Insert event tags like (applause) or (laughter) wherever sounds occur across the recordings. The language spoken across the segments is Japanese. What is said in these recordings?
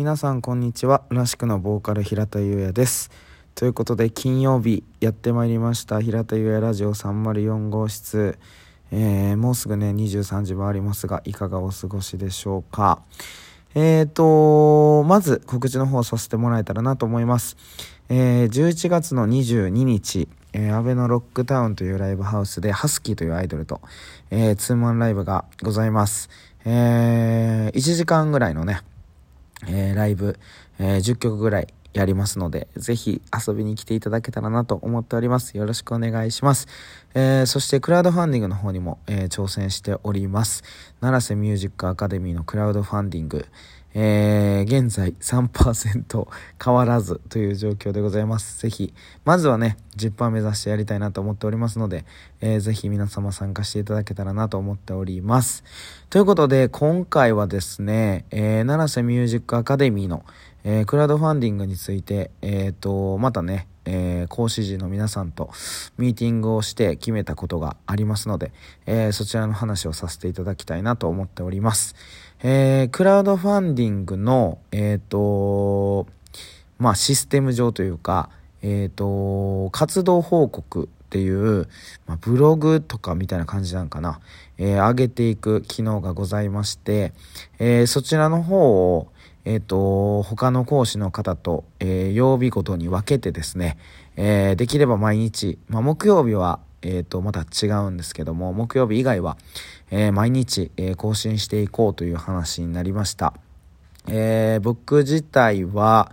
皆さんこんにちは。らしくのボーカル平田優也です。ということで金曜日やってまいりました。平田優也ラジオ304号室、えー、もうすぐね23時回りますがいかがお過ごしでしょうか。えーとまず告知の方させてもらえたらなと思います、えー、11月の22日えー、安倍のロックタウンというライブハウスで、ハスキーというアイドルと、えー、ツーマンライブがございます。えー、1時間ぐらいのね、えー、ライブ、えー、10曲ぐらいやりますので、ぜひ遊びに来ていただけたらなと思っております。よろしくお願いします。えー、そしてクラウドファンディングの方にも、えー、挑戦しております。奈良瀬ミュージックアカデミーのクラウドファンディング、えー、現在3%変わらずという状況でございます。ぜひ、まずはね、10%目指してやりたいなと思っておりますので、えー、ぜひ皆様参加していただけたらなと思っております。ということで、今回はですね、えー、七瀬ミュージックアカデミーの、えー、クラウドファンディングについて、えっ、ー、と、またね、えー、講師陣の皆さんとミーティングをして決めたことがありますので、えー、そちらの話をさせていただきたいなと思っております。えー、クラウドファンディングの、えっ、と、まあ、システム上というか、えっ、と、活動報告っていう、まあ、ブログとかみたいな感じなんかな、え上げていく機能がございまして、えそちらの方を、えっ、ー、と、他の講師の方と、えー、曜日ごとに分けてですね、えー、できれば毎日、まあ、木曜日は、えっ、と、また違うんですけども、木曜日以外は、え毎日、え更新していこうという話になりました。えー僕自体は、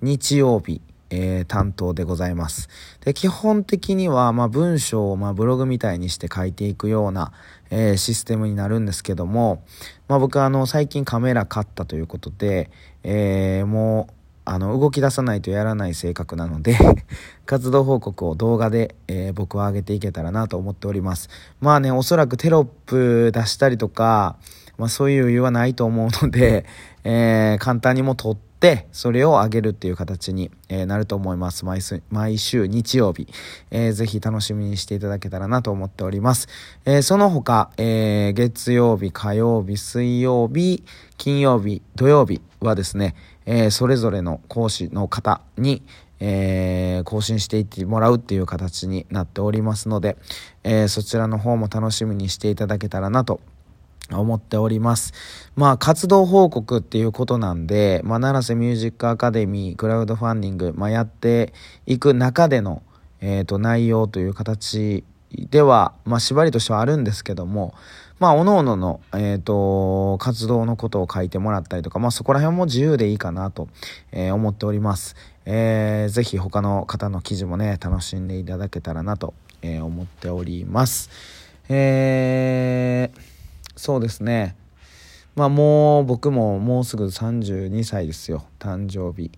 日曜日、えー、担当でございます。で、基本的には、まあ、文章を、まあ、ブログみたいにして書いていくような、えー、システムになるんですけども、まあ、僕は、あの、最近カメラ買ったということで、えー、もう、あの、動き出さないとやらない性格なので (laughs) 活動報告を動画で、えー、僕は上げていけたらなと思っております。まあね、おそらくテロップ出したりとか、まあそういう余裕はないと思うので、えー、簡単にも撮って、それを上げるっていう形に、え、なると思います。毎毎週日曜日、えー、ぜひ楽しみにしていただけたらなと思っております。えー、その他、えー、月曜日、火曜日、水曜日、金曜日、土曜日はですね、え、それぞれの講師の方に、えー、更新していってもらうっていう形になっておりますので、え、そちらの方も楽しみにしていただけたらなと思っております。まあ、活動報告っていうことなんで、まあ、奈良瀬ミュージックアカデミー、クラウドファンディング、まあ、やっていく中での、えっ、ー、と、内容という形では、まあ、縛りとしてはあるんですけども、まあ、おのおのの、えっ、ー、と、活動のことを書いてもらったりとか、まあ、そこら辺も自由でいいかなと、えー、思っております。えー、ぜひ他の方の記事もね、楽しんでいただけたらなと、えー、思っております。えー、そうですね。まあもう僕ももうすぐ32歳ですよ。誕生日。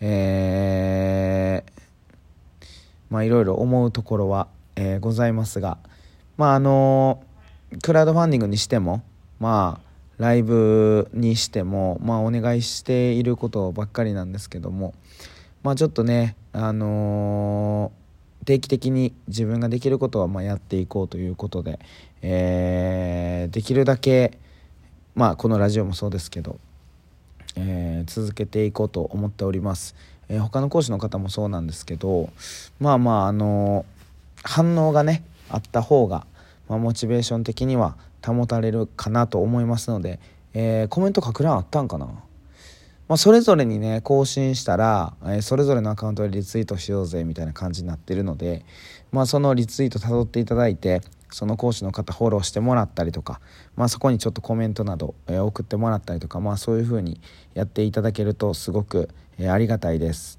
えー、まあいろいろ思うところは、えー、ございますが、まああのクラウドファンディングにしても、まあライブにしても、まあお願いしていることばっかりなんですけども、まあちょっとね、あのー、定期的に自分ができることはまやっていこうということで、えー、できるだけまあこのラジオもそうですけど、えー、続けていこうと思っております、えー、他の講師の方もそうなんですけどまあまああの反応がねあった方が、まあ、モチベーション的には保たれるかなと思いますので、えー、コメント書く欄あったんかな？まあ、それぞれにね更新したら、えー、それぞれのアカウントでリツイートしようぜみたいな感じになってるので、まあ、そのリツイートたどっていただいてその講師の方フォローしてもらったりとか、まあ、そこにちょっとコメントなど、えー、送ってもらったりとか、まあ、そういう風にやっていただけるとすごく、えー、ありがたいです。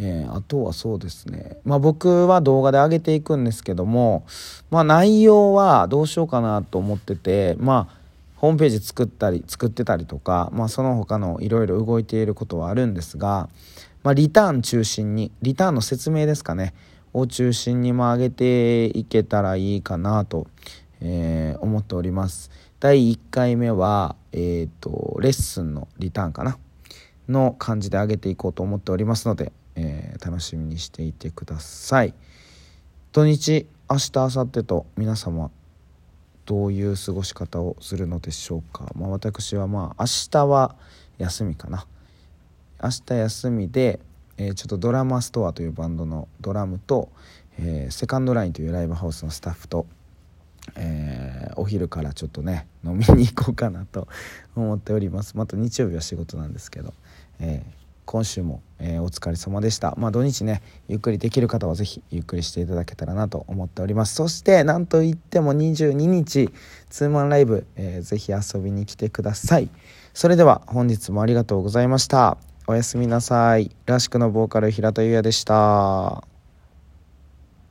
えー、あとはそうですね、まあ、僕は動画で上げていくんですけども、まあ、内容はどうしようかなと思ってて、まあ、ホームページ作ったり作ってたりとか、まあ、その他のいろいろ動いていることはあるんですが、まあ、リターン中心にリターンの説明ですかねを中心にも上げていけたらいいかなと、えー、思っております。第1回目は、えーと、レッスンのリターンかなの感じで上げていこうと思っておりますので、えー、楽しみにしていてください。土日明日明後日と皆様どういう過ごし方をするのでしょうか、まあ、私はまあ明日は休みかな。明日休みで、えー、ちょっとドラマストアというバンドのドラムと、えー、セカンドラインというライブハウスのスタッフと、えー、お昼からちょっとね飲みに行こうかなと思っております。また日曜日は仕事なんですけど、えー、今週も、えー、お疲れ様でしたまあ土日ねゆっくりできる方は是非ゆっくりしていただけたらなと思っておりますそしてなんといっても22日ツーマンライブ、えー、ぜひ遊びに来てくださいそれでは本日もありがとうございましたおやすみなさい。らしくのボーカル平田優也でした。